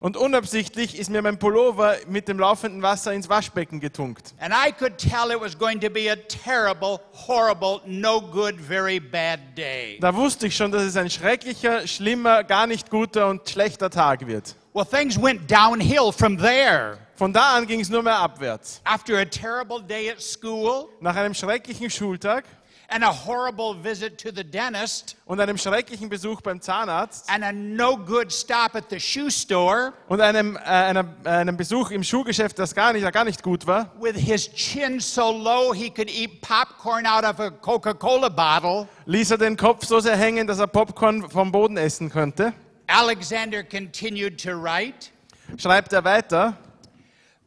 Und unabsichtlich ist mir mein Pullover mit dem laufenden Wasser ins Waschbecken getunkt. And I could tell it was going to be a terrible, horrible, no good, very bad day. Da wusste ich schon, dass es ein schrecklicher, schlimmer, gar nicht guter und schlechter Tag wird. Well, things went downhill from there. Von da an ging es nur mehr abwärts. After a terrible day at school Nach einem schrecklichen Schultag and a horrible visit to the dentist und einem schrecklichen Besuch beim Zahnarzt and a no good stop at the shoe store und einem, äh, einer, äh, einem Besuch im Schuhgeschäft, das gar nicht, gar nicht gut war, with his chin so low he could eat popcorn out of a Coca Cola bottle, ließ er den Kopf so sehr hängen, dass er Popcorn vom Boden essen könnte. Alexander continued to write. Schreibt er weiter.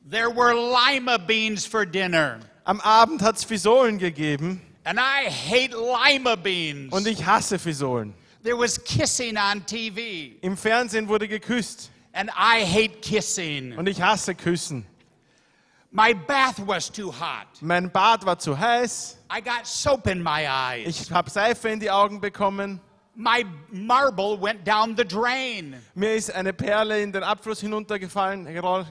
There were lima beans for dinner. Am Abend hat es Fisolen gegeben And I hate lima beans. und ich hasse Fisolen. There was kissing on TV. Im Fernsehen wurde geküsst And I hate kissing. und ich hasse Küssen. My bath was too hot. Mein Bad war zu heiß, I got soap in my eyes. ich habe Seife in die Augen bekommen, My marble went down the drain. mir ist eine Perle in den Abfluss hinuntergefallen,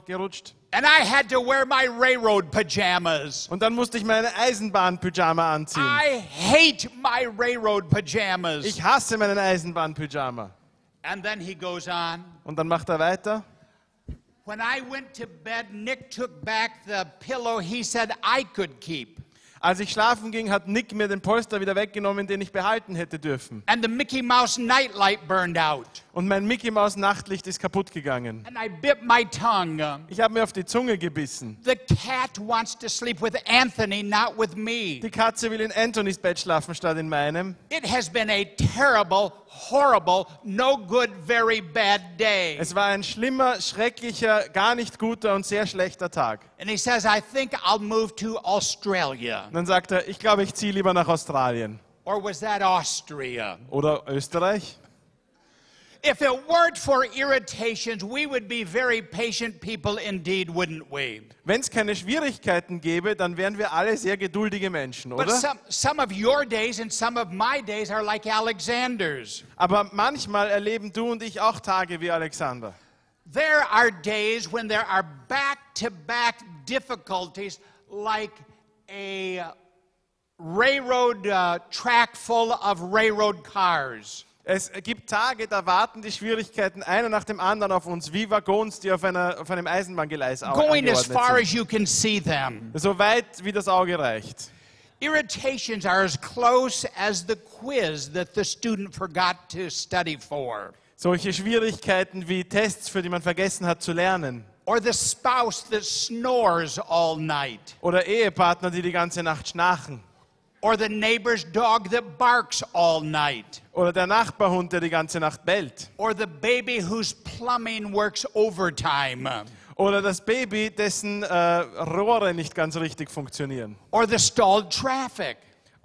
gerutscht. And I had to wear my railroad pajamas. Und dann musste ich meine Eisenbahn-Pyjama anziehen. I hate my railroad pajamas. Ich hasse meinen Eisenbahn-Pyjama. And then he goes on. Und dann macht er weiter. When I went to bed, Nick took back the pillow he said I could keep. Als ich schlafen ging, hat Nick mir den Polster wieder weggenommen, den ich behalten hätte dürfen. And the Mickey Mouse nightlight burned out. Und mein Mickey Maus Nachtlicht ist kaputt gegangen. And I bit my tongue. Ich habe mir auf die Zunge gebissen. The cat wants to sleep with Anthony, not with me. Die Katze will in Anthonys Bett schlafen statt in meinem. It has been a terrible, horrible, no good, very bad day. Es war ein schlimmer, schrecklicher, gar nicht guter und sehr schlechter Tag. And he says, I think I'll move to Australia. Und dann sagt er, ich glaube, ich ziehe lieber nach Australien. Or was that Austria? Oder Österreich. If it weren't for irritations, we would be very patient people indeed, wouldn't we? Wenn es keine Schwierigkeiten gäbe, dann wären wir alle sehr geduldige Menschen, But oder? some, some of your days and some of my days are like Alexander's. Aber manchmal erleben du und ich auch Tage wie Alexander. There are days when there are back to back difficulties, like a railroad uh, track full of railroad cars. Es gibt Tage, da warten die Schwierigkeiten einer nach dem anderen auf uns, wie Waggons, die auf, einer, auf einem Eisenbahngeleis Going as far as you can see them. So weit, wie das Auge reicht. Irritations are as close as the quiz that the student forgot to study for, Solche Schwierigkeiten wie Tests, für die man vergessen hat zu lernen. or the spouse that snores all night, Oder Ehepartner, die die ganze Nacht schnarchen. Or the neighbor's dog that barks all night, Oder der Nachbarhund, der die ganze Nacht bellt. or the baby whose plumbing works overtime, Oder das Baby, dessen äh, Rohre nicht ganz richtig funktionieren. or the stalled traffic,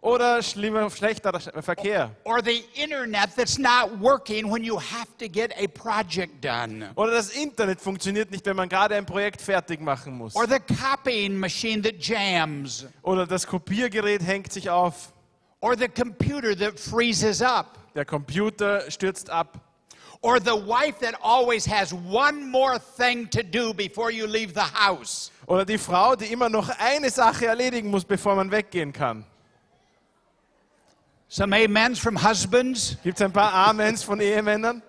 Oder schlimmer, schlechter Verkehr. or the internet that's not working when you have to get a project done, Oder das Internet funktioniert nicht, wenn man gerade ein Projekt fertig machen muss. or the copying machine that jams, Oder das Kopiergerät hängt sich auf. or the computer that freezes up. Der Computer stürzt ab. Or the wife that always has one more thing to do before you leave the house. Oder die Frau, die immer noch eine Sache erledigen muss, bevor man weggehen kann. Some amens from husbands. Gibt es ein paar Amens von Ehemännern?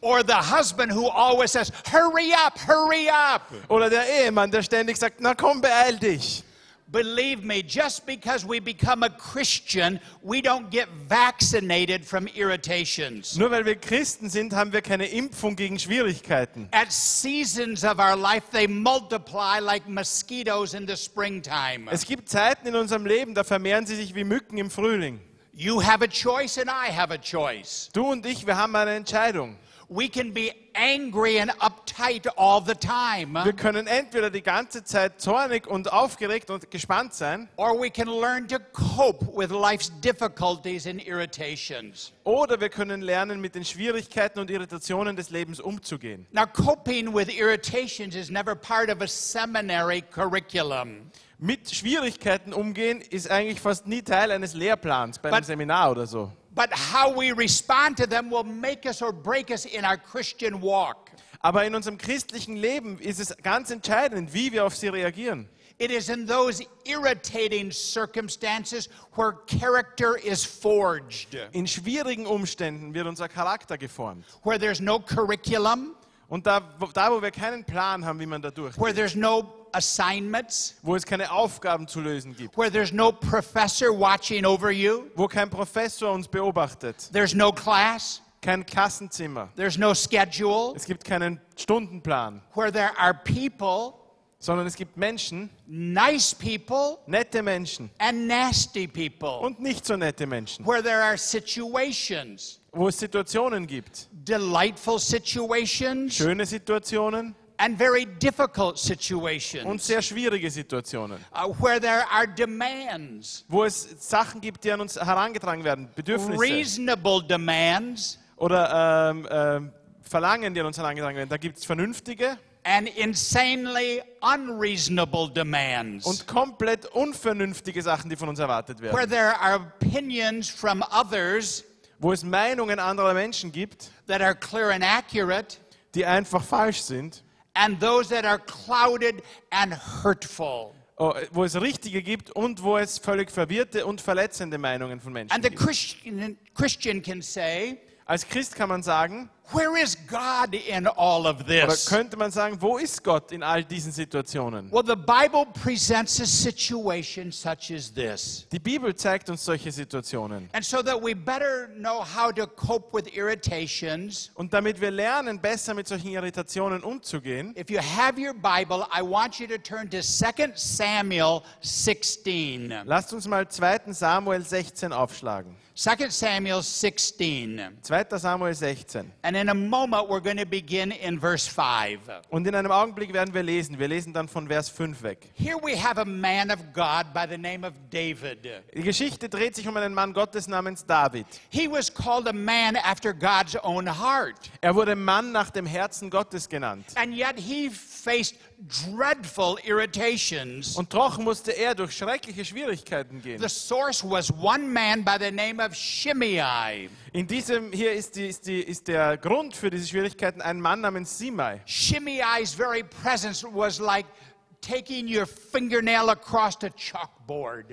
Or the husband who always says, Hurry up, hurry up. Oder der Ehemann, der ständig sagt, na komm, beeil dich. Believe me, just because we become a Christian, we don't get vaccinated from irritations. Nur weil wir Christen sind, haben wir keine Impfung gegen Schwierigkeiten. At seasons of our life, they multiply like mosquitoes in the springtime. Es gibt Zeiten in unserem Leben, da vermehren sie sich wie Mücken im Frühling. You have a choice, and I have a choice. Du und ich, wir haben eine Entscheidung. We can be angry and uptight all the time, Wir können entweder die ganze Zeit zornig und aufgeregt und gespannt sein, or we can learn to cope with life's difficulties and irritations. oder wir können lernen, mit den Schwierigkeiten und Irritationen des Lebens umzugehen. Now, coping with irritations is never part of a seminary curriculum. Mit Schwierigkeiten umgehen ist eigentlich fast nie Teil eines Lehrplans bei einem But- Seminar oder so. But how we respond to them will make us or break us in our Christian walk. Aber in unserem christlichen Leben ist es ganz entscheidend, wie wir auf sie reagieren. It is in those irritating circumstances where character is forged, In schwierigen Umständen wird unser Charakter geformt. where there's no curriculum, Und da, wo- da, wo wir keinen Plan haben, wie man da durchgeht, where there's no assignments, wo es keine Aufgaben zu lösen gibt, where there's no professor watching over you, wo kein Professor uns beobachtet, there's no class, kein Klassenzimmer, there's no schedule, es gibt keinen Stundenplan, where there are people, sondern es gibt Menschen, nice people, nette Menschen and nasty people, und nicht so nette Menschen, where there are situations, wo es Situationen gibt, delightful situations, schöne Situationen and very difficult und situations, sehr schwierige Situationen, uh, where there are demands, wo es Sachen gibt, die an uns herangetragen werden, Bedürfnisse reasonable demands, oder ähm, ähm, Verlangen, die an uns herangetragen werden. Da gibt es vernünftige and insanely unreasonable demands, und komplett unvernünftige Sachen, die von uns erwartet where werden. there are opinions from others Wo es Meinungen anderer Menschen gibt, that are clear and accurate, die einfach falsch sind, and those that are clouded and hurtful. oh, wo es richtige gibt und wo es völlig verwirrte und verletzende Meinungen von Menschen And the gibt. Christian, Christian can say, Als Christ kann man sagen, Where is God in all of oder this? könnte man sagen, wo ist Gott in all diesen Situationen? Well, the Bible presents a situation such as this. Die Bibel zeigt uns solche Situationen. And so that we better know how to cope with irritations, Und damit wir lernen, besser mit solchen Irritationen umzugehen, if you have your Bible, I want you to turn to 2 Samuel 16. lasst uns mal 2. Samuel 16 aufschlagen. 2 Samuel 16. 2. Samuel 16. And in a moment, we're going to begin in verse 5. Und in einem Augenblick werden wir lesen. Wir lesen dann von Vers 5 weg. Here we have a man of God by the name of David. Die Geschichte dreht sich um einen Mann Gottes namens David. He was called a man after God's own heart. Er wurde Mann nach dem Herzen Gottes genannt. And yet he faced dreadful irritations. Und doch musste er durch schreckliche Schwierigkeiten gehen. The source was one man by the name of Shimei. In diesem hier ist, die, ist, die, ist der Grund für diese Schwierigkeiten ein Mann namens Simei. Shimei's very presence was like taking your fingernail across a chalkboard.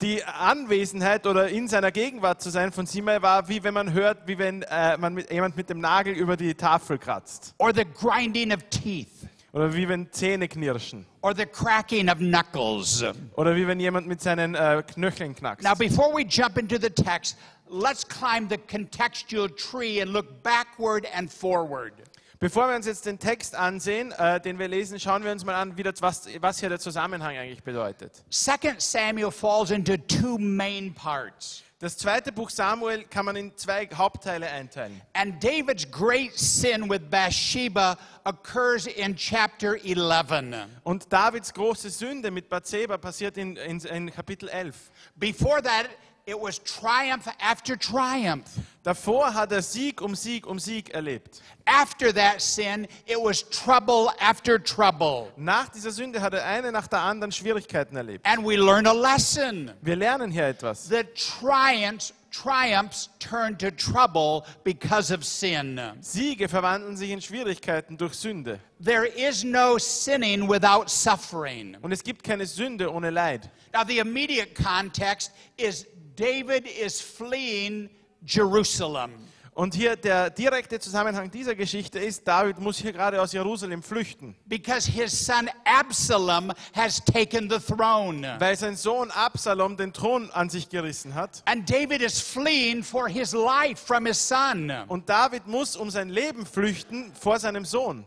Die Anwesenheit oder in seiner Gegenwart zu sein von Simei war, wie wenn man hört, wie wenn äh, man mit, jemand mit dem Nagel über die Tafel kratzt. Or the grinding of teeth. Oder wie wenn Zähne knirschen. Or the cracking of knuckles. Oder wie wenn jemand mit seinen äh, Knöcheln knackst. Now, before we jump into the text, let's climb the contextual tree and look backward and forward. Bevor wir uns jetzt den Text ansehen, äh, den wir lesen, schauen wir uns mal an, das, was, was hier der Zusammenhang eigentlich bedeutet. 2 Samuel falls into two main parts. Das zweite Buch Samuel kann man in zwei Hauptteile einteilen. And David's great sin with Bathsheba occurs in chapter 11. Und Davids große Sünde mit Bathseba passiert in, in, in Kapitel 11. Before that, it was triumph after triumph. Davor hat er Sieg um Sieg um Sieg erlebt. After that sin, it was trouble after trouble. Nach dieser Sünde hat er eine nach der anderen Schwierigkeiten erlebt. And we learn a lesson. Wir lernen hier etwas. The triumphs, triumphs turn to trouble because of sin. Siege verwandeln sich in Schwierigkeiten durch Sünde. There is no sinning without suffering. Und es gibt keine Sünde ohne Leid. Now, the immediate context is David is fleeing Jerusalem. Und hier der direkte Zusammenhang dieser Geschichte ist, David muss hier gerade aus Jerusalem flüchten, because his son Absalom has taken the throne. weil sein Sohn Absalom den Thron an sich gerissen hat. And David is fleeing for his life from his son. Und David muss um sein Leben flüchten vor seinem Sohn.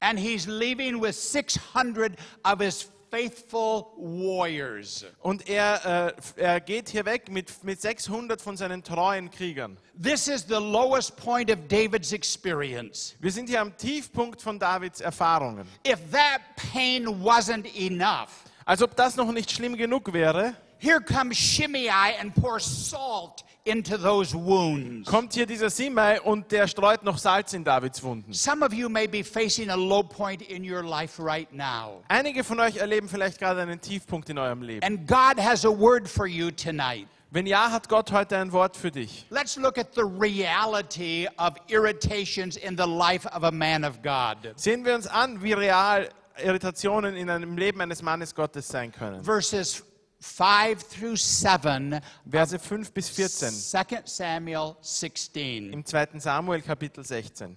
And he's leaving with 600 of his faithful warriors. Und er, äh, er geht hier weg mit, mit 600 von seinen treuen Kriegern. This is the lowest point of David's experience. Wir sind hier am Tiefpunkt von Davids Erfahrungen. If that pain wasn't enough, Als ob das noch nicht schlimm genug wäre, here comes Shimei and pours salt into those wounds. kommt hier dieser Simei und der streut noch Salz in Davids Wunden. Some of you may be facing a low point in your life right now. Einige von euch erleben vielleicht gerade einen Tiefpunkt in eurem Leben. And God has a word for you tonight. Wenn ja, hat Gott heute ein Wort für dich. Let's look at the reality of irritations in the life of a man of God. Sehen wir uns an, wie real Irritationen in einem Leben eines Mannes Gottes sein können. Verses 5 through 7, Verse 5 bis 14 2 Samuel 16. im 2. Samuel Kapitel 16.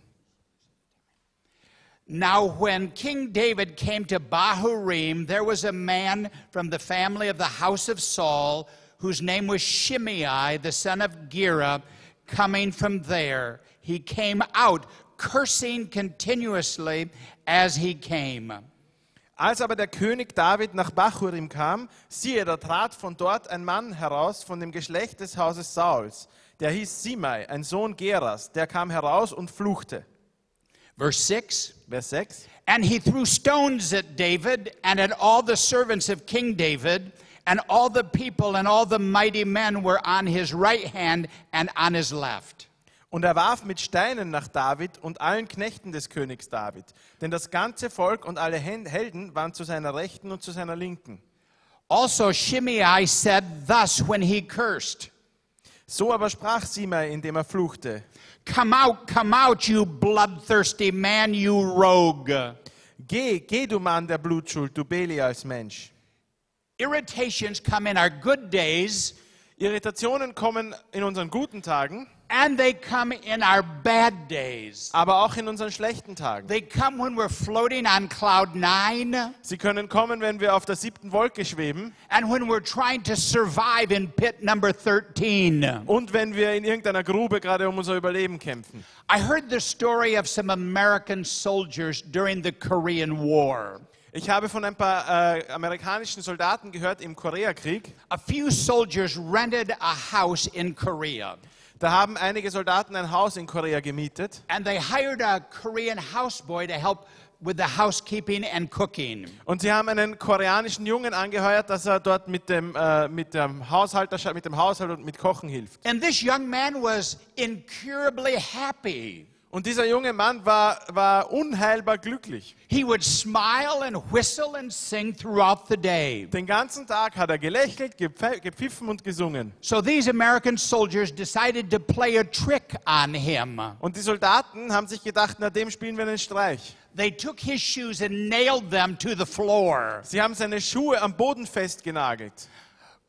Now, when King David came to Bahurim, there was a man from the family of the house of Saul whose name was Shimei, the son of Gera, coming from there. He came out cursing continuously as he came. Als aber der König David nach Bachurim kam, siehe, da trat von dort ein Mann heraus von dem Geschlecht des Hauses Sauls. Der hieß Simei, ein Sohn Geras. Der kam heraus und fluchte. Verse 6 Vers 6. And he threw stones at David and at all the servants of King David, and all the people and all the mighty men were on his right hand and on his left. Und er warf mit Steinen nach David und allen Knechten des Königs David. Denn das ganze Volk und alle Helden waren zu seiner Rechten und zu seiner Linken. Also Shimei said thus when he cursed, So aber sprach Simei, indem er fluchte. Come out, come out, you bloodthirsty man, you rogue. Geh, geh du Mann der Blutschuld, du Belials Mensch. Irritations come in our good days Irritationen kommen in unseren guten Tagen, and they come in our bad days. aber auch in unseren schlechten Tagen. They come when we're floating on cloud nine Sie können kommen, wenn wir auf der siebten Wolke schweben and when we're trying to survive in pit number 13. und wenn wir in irgendeiner Grube gerade um unser Überleben kämpfen. I heard the story of some American soldiers during the Korean War. Ich habe von ein paar äh, amerikanischen Soldaten gehört im Koreakrieg. A few soldiers rented a house in Korea. Da haben einige Soldaten ein Haus in Korea gemietet And they hired a Korean houseboy to help with the housekeeping and cooking. und sie haben einen koreanischen Jungen angeheuert, dass er dort mit dem, äh, mit dem, Haushalter, mit dem Haushalt und mit Kochen hilft. And this young man was incurably happy. Und dieser junge Mann war, war unheilbar glücklich. He would smile and whistle and sing throughout the day. Den ganzen Tag hat er gelächelt, gepfiffen und gesungen. So these American soldiers decided to play a trick on him. Und die Soldaten haben sich gedacht, na dem spielen wir einen Streich. They took his shoes and nailed them to the floor. Sie haben seine Schuhe am Boden festgenagelt.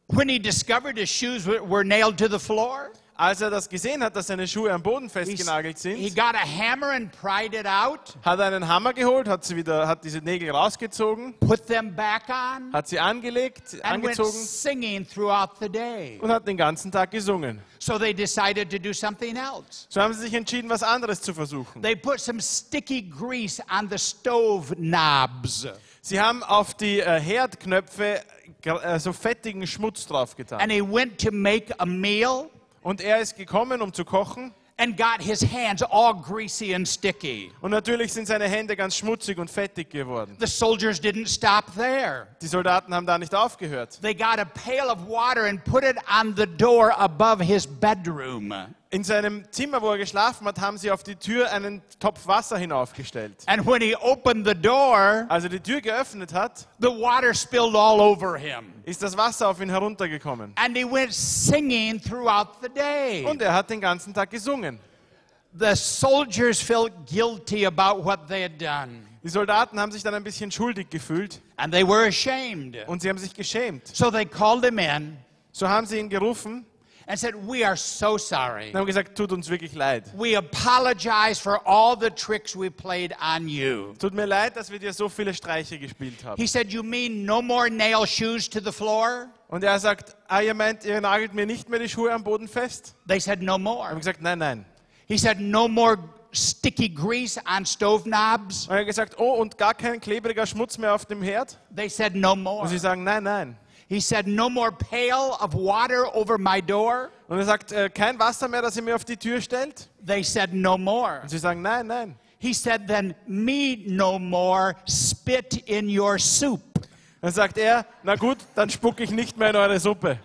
When he discovered his shoes were nailed to the floor, Als er das gesehen hat, dass seine Schuhe am Boden he, festgenagelt he sind, got a hammer and pried it out, hat er einen Hammer geholt, hat, sie wieder, hat diese Nägel rausgezogen, put them back on, hat sie angelegt, and went angezogen singing throughout the day. und hat den ganzen Tag gesungen. So they decided to do something else. So haben sie sich entschieden, was anderes zu versuchen. They put some sticky grease on the stove knobs. Sie haben auf die äh, Herdknöpfe äh, so fettigen Schmutz draufgetan. And he went to make a meal Und er ist gekommen, um zu kochen. and got his hands all greasy and sticky. Und natürlich sind seine Hände ganz schmutzig und fettig geworden. The soldiers didn't stop there. Die Soldaten haben da nicht aufgehört. They got a pail of water and put it on the door above his bedroom. In seinem Zimmer, wo er geschlafen hat, haben sie auf die Tür einen Topf Wasser hinaufgestellt. And when he opened the door, Als er die Tür geöffnet hat, the water spilled all over him. ist das Wasser auf ihn heruntergekommen. And he went singing throughout the day. Und er hat den ganzen Tag gesungen. The soldiers felt guilty about what they had done. Die Soldaten haben sich dann ein bisschen schuldig gefühlt And they were ashamed. und sie haben sich geschämt. So they called him in So haben sie ihn gerufen and said, We are so sorry. und haben gesagt, tut uns wirklich leid. We apologize for all the tricks we played on you. Tut mir leid, dass wir dir so viele Streiche gespielt haben. He said, You mean no more nail shoes to the floor? Und er sagt, ah, ihr meint, ihr nagelt mir nicht mehr die Schuhe am Boden fest? They said, No Wir haben more. gesagt, nein, nein. He said, No more sticky grease on stove knobs. Und er hat gesagt, oh, und gar kein klebriger Schmutz mehr auf dem Herd? They said, No Und more. sie sagen, nein, nein. He said, No more pail of water over my door. Und er sagt, äh, kein Wasser mehr, das ihr mir auf die Tür stellt? They said, No more. Und sie sagen, nein, nein. He said, Then me no more spit in your soup. Dann sagt er, na gut, dann spucke ich nicht mehr in eure Suppe.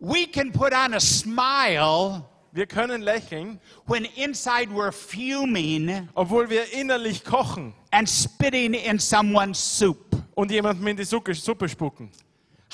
We can put on a smile Wir können lächeln, when inside we're fuming obwohl wir innerlich kochen and spitting in someone's soup. und jemandem in die Suppe, Suppe spucken.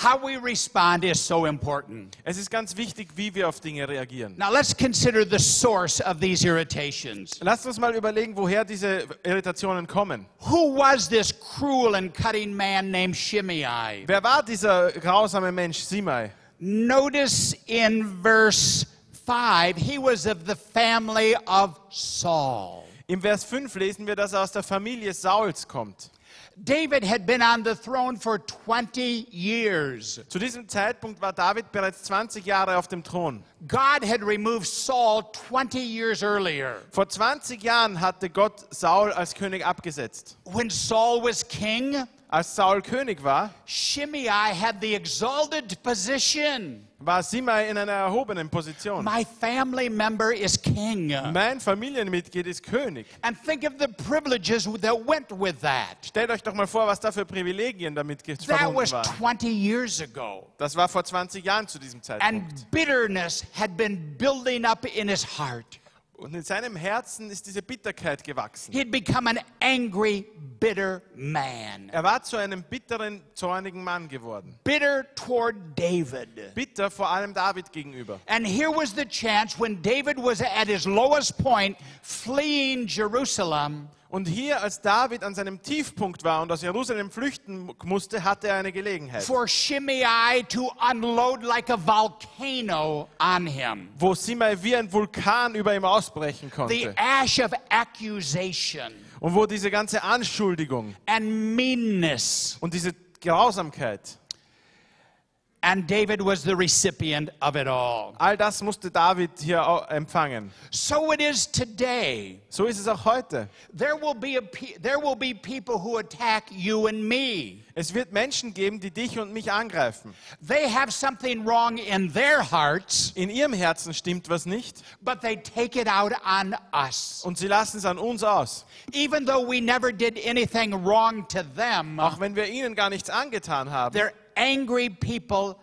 How we respond is so important. Es ist ganz wichtig, wie wir auf Dinge reagieren. Now let's consider the source of these irritations. Lasst uns mal überlegen, woher diese Irritationen kommen. Who was this cruel and cutting man named Shimei? Wer war dieser grausame Mensch, Simei? Notice in verse 5, he was of the family of Saul. Im Vers 5 lesen wir, dass er aus der Familie Sauls kommt. David had been on the throne for 20 years. Zu diesem Zeitpunkt war David bereits 20 Jahre auf dem Thron. God had removed Saul 20 years earlier. Vor 20 Jahren hatte Gott Saul als König abgesetzt. When Saul was king, Als Saul König war, Shimei had the exalted position. War Simei in einer erhobenen Position. My family member is king. Mein Familienmitglied ist König. And think of the privileges that went with that. Stellt euch doch mal vor, was da für Privilegien damit ge- That verbunden was waren. 20 years ago. Das war vor 20 Jahren zu diesem Zeitpunkt. And bitterness had been building up in his heart. Und in seinem Herzen ist diese Bitterkeit gewachsen. He had become an angry, bitter man. Er war zu einem bitteren, zornigen Mann geworden. Bitter toward David. Bitter vor allem David gegenüber. And here was the chance when David was at his lowest point, fleeing Jerusalem. Und hier, als David an seinem Tiefpunkt war und aus Jerusalem flüchten musste, hatte er eine Gelegenheit, for Shimei to unload like a volcano on him. wo Simei wie ein Vulkan über ihm ausbrechen The konnte. ash of accusation Und wo diese ganze Anschuldigung and meanness. und diese Grausamkeit, And David was the recipient of it all. all das musste David hier empfangen. So it is today. So ist es auch heute. There will be a there will be people who attack you and me. Es wird Menschen geben, die dich und mich angreifen. They have something wrong in their hearts, In ihrem Herzen stimmt was nicht but they take it out on us. und sie lassen es an uns aus. Even though we never did anything wrong to them, Auch wenn wir ihnen gar nichts angetan haben. they're angry people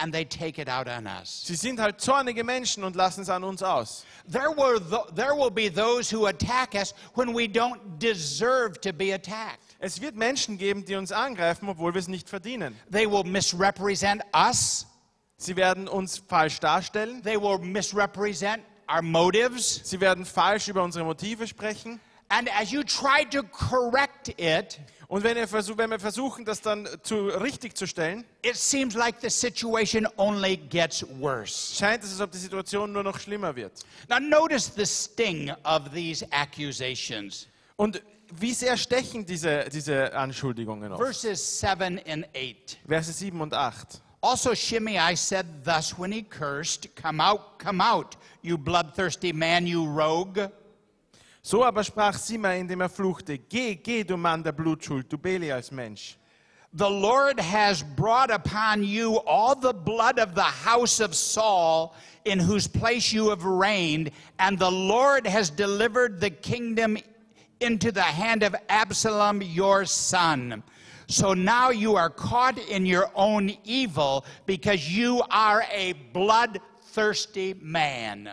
and they take it out on us. Sie sind halt zornige Menschen und lassen es an uns aus. There, were th- there will be those who attack us when we don't deserve to be attacked. Es wird Menschen geben, die uns angreifen, obwohl wir es nicht verdienen. They will misrepresent us, Sie werden uns falsch darstellen. they will misrepresent our motives. Sie werden falsch über unsere Motive sprechen. And as you try to correct it, Und wenn, ihr versuch, wenn wir versuchen, das dann zu, richtig zu stellen, it seems like the situation only gets worse. scheint es, als ob die Situation nur noch schlimmer wird. Now, notice the sting of these accusations. Und wie sehr stechen diese, diese Anschuldigungen auf? Verses 7 and 8. Verse 7 und 8. Also, Shimei said thus when he cursed, Come out, come out, you bloodthirsty man, you rogue. So aber sprach Sima, indem er fluchte, Geh, geh, du Mann der Blutschuld, du Belials Mensch. The Lord has brought upon you all the blood of the house of Saul, in whose place you have reigned, and the Lord has delivered the kingdom into the hand of Absalom your son. So now you are caught in your own evil because you are a bloodthirsty man.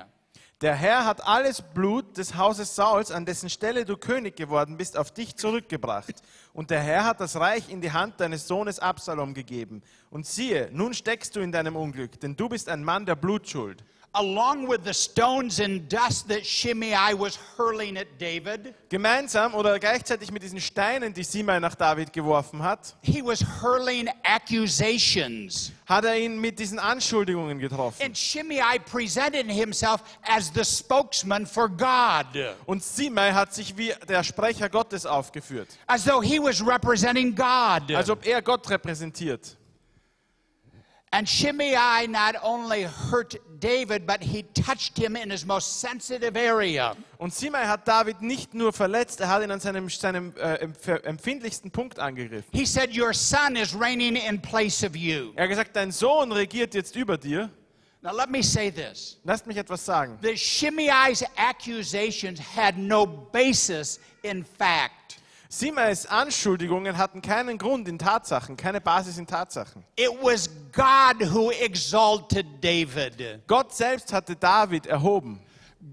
Der Herr hat alles Blut des Hauses Sauls, an dessen Stelle du König geworden bist, auf dich zurückgebracht. Und der Herr hat das Reich in die Hand deines Sohnes Absalom gegeben. Und siehe, nun steckst du in deinem Unglück, denn du bist ein Mann der Blutschuld. Along with the stones and dust that Shimei was hurling at David, Gemeinsam oder gleichzeitig mit diesen Steinen, die Simei nach David geworfen hat, he was hurling accusations. hat er ihn mit diesen Anschuldigungen getroffen. And Shimei presented himself as the spokesman for God, Und Simei hat sich wie der Sprecher Gottes aufgeführt, as though he was representing God. als ob er Gott repräsentiert. And Shimei not only hurt David, but he touched him in his most sensitive area. Und Simei hat David nicht nur verletzt, er hat ihn an seinem, seinem äh, empfindlichsten Punkt angegriffen. He said, Your son is reigning in place of you. Er hat gesagt, dein Sohn regiert jetzt über dir. Now, let me say this. Lasst mich etwas sagen. The Shimei's accusations had no basis in fact. Simeis Anschuldigungen hatten keinen Grund in Tatsachen, keine Basis in Tatsachen. It was God who exalted David. Gott selbst hatte David erhoben.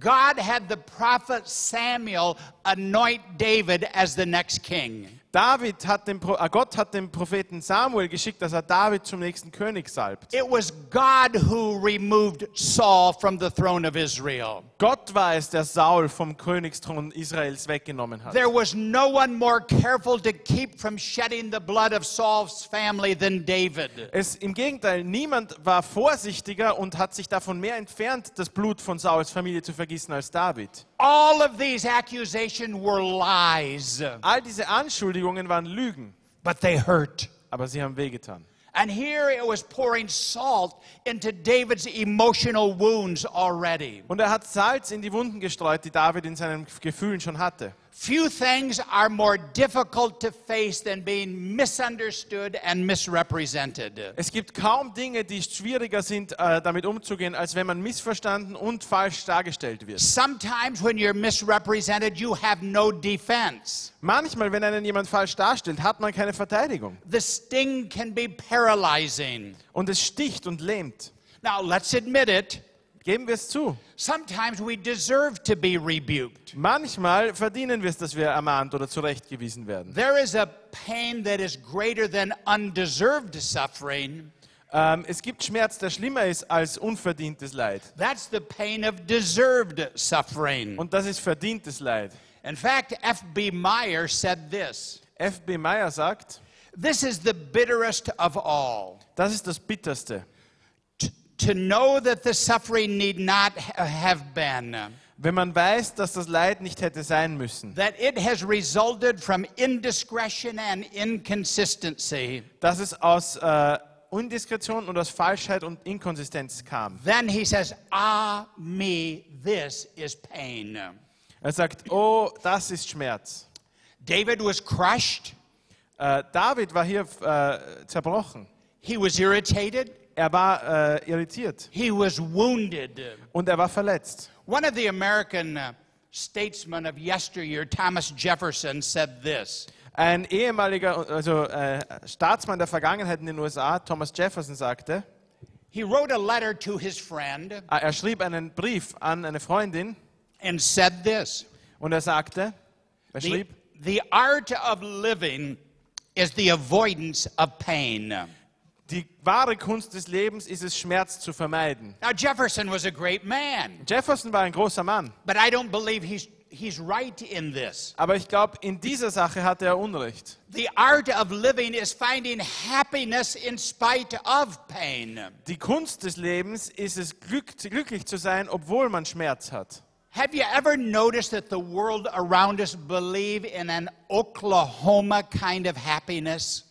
God had the prophet Samuel anoint David as the next king. David hat den, äh, Gott hat den Propheten Samuel geschickt, dass er David zum nächsten König salbt. It was God who removed Saul from the throne of Israel. Gott war es, der Saul vom Königsthron Israels weggenommen hat. There was no one more careful to keep from shedding the blood of Saul's family than David. Es, Im Gegenteil, niemand war vorsichtiger und hat sich davon mehr entfernt, das Blut von Sauls Familie zu vergießen als David. All of these accusations were lies, All diese Anschuldigungen waren Lügen, but they hurt. aber sie haben wehgetan. And here it was pouring salt into David's emotional wounds already. Und er hat Salz in die Wunden gestreut, die David in seinen Gefühlen schon hatte. Few things are more difficult to face than being misunderstood and misrepresented. Es gibt kaum Dinge, die schwieriger sind, äh, damit umzugehen, als wenn man missverstanden und falsch dargestellt wird. Sometimes when you're misrepresented, you have no defense. Manchmal, wenn einen jemand falsch darstellt, hat man keine Verteidigung. The sting can be paralyzing. Und es sticht und lähmt. Now, let's admit it. Geben wir es zu. Sometimes we deserve to be rebuked. Manchmal verdienen wir es, dass wir ermahnt oder zurechtgewiesen werden. There is a pain that is greater than undeserved suffering. Ähm, es gibt Schmerz, der schlimmer ist als unverdientes Leid. That's the pain of deserved suffering. Und das ist verdientes Leid. In fact, F.B. Meyer said this F.B. Meyer sagt, This is the bitterest of all. das ist das Bitterste. To know that the suffering need not ha- have been, Wenn man weiß, dass das Leid nicht hätte sein müssen, that it has resulted from indiscretion and inconsistency, dass es aus äh, Undiskretion und aus Falschheit und Inkonsistenz kam. then he says, Ah, me, this is pain. Er sagt, oh, das ist Schmerz. David was crushed, Äh, David war hier äh, zerbrochen. he was irritated, Er war äh, irritiert he was wounded. und er war verletzt. One of the American uh, statesmen of yesteryear, Thomas Jefferson, said this. Ein ehemaliger also, äh, Staatsmann der Vergangenheit in den USA, Thomas Jefferson, sagte, He wrote a letter to his friend äh, er schrieb einen Brief an eine Freundin and said this und er sagte, er the, schrieb, the art of living is the avoidance of pain. Die wahre Kunst des Lebens ist es, Schmerz zu vermeiden. Now, Jefferson was a great man, Jefferson war ein großer Mann, but I don't believe he's, he's right in this. aber ich glaube, in dieser Sache hatte er Unrecht. The art of living is finding happiness in spite of pain. Die Kunst des Lebens ist es, glück, glücklich zu sein, obwohl man Schmerz hat. Have you ever noticed that the world around us believe in an Oklahoma kind of happiness?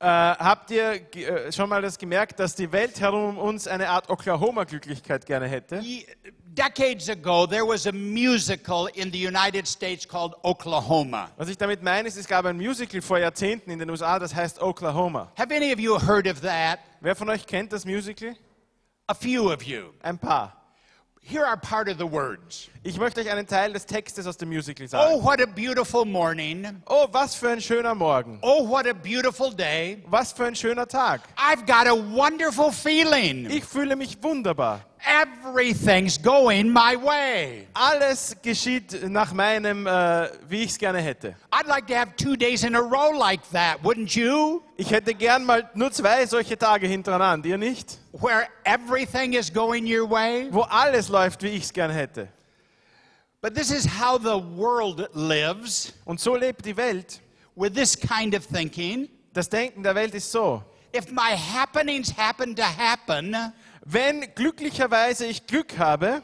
Äh, habt ihr äh, schon mal das gemerkt, dass die Welt herum uns eine Art Oklahoma-Glücklichkeit gerne hätte? Ye- Decades ago, there was a musical in the United States called Oklahoma. Was ich damit meine, ist, es gab ein Musical vor Jahrzehnten in den USA, das heißt Oklahoma. Have any of you heard of that? Wer von euch kennt das Musical? A few of you. Ein paar. Here are part of the words. Ich möchte euch einen Teil des Textes aus dem Musical Oh, sagen. what a beautiful morning. Oh, was für ein schöner Morgen. Oh, what a beautiful day. Was für ein schöner Tag. I've got a wonderful feeling. Ich fühle mich wunderbar. Everything's going my way. Alles geschieht nach meinem, äh, wie ich es gerne hätte. I'd like to have two days in a row like that, wouldn't you? Ich hätte gern mal nur zwei solche Tage hintereinander, ihr nicht? Where everything is going your way. Wo alles läuft, wie ich es gern hätte. But this is how the world lives Und so lebt die Welt. with this kind of thinking. Das Denken der Welt ist so. If my happenings happen to happen, Wenn glücklicherweise ich Glück habe,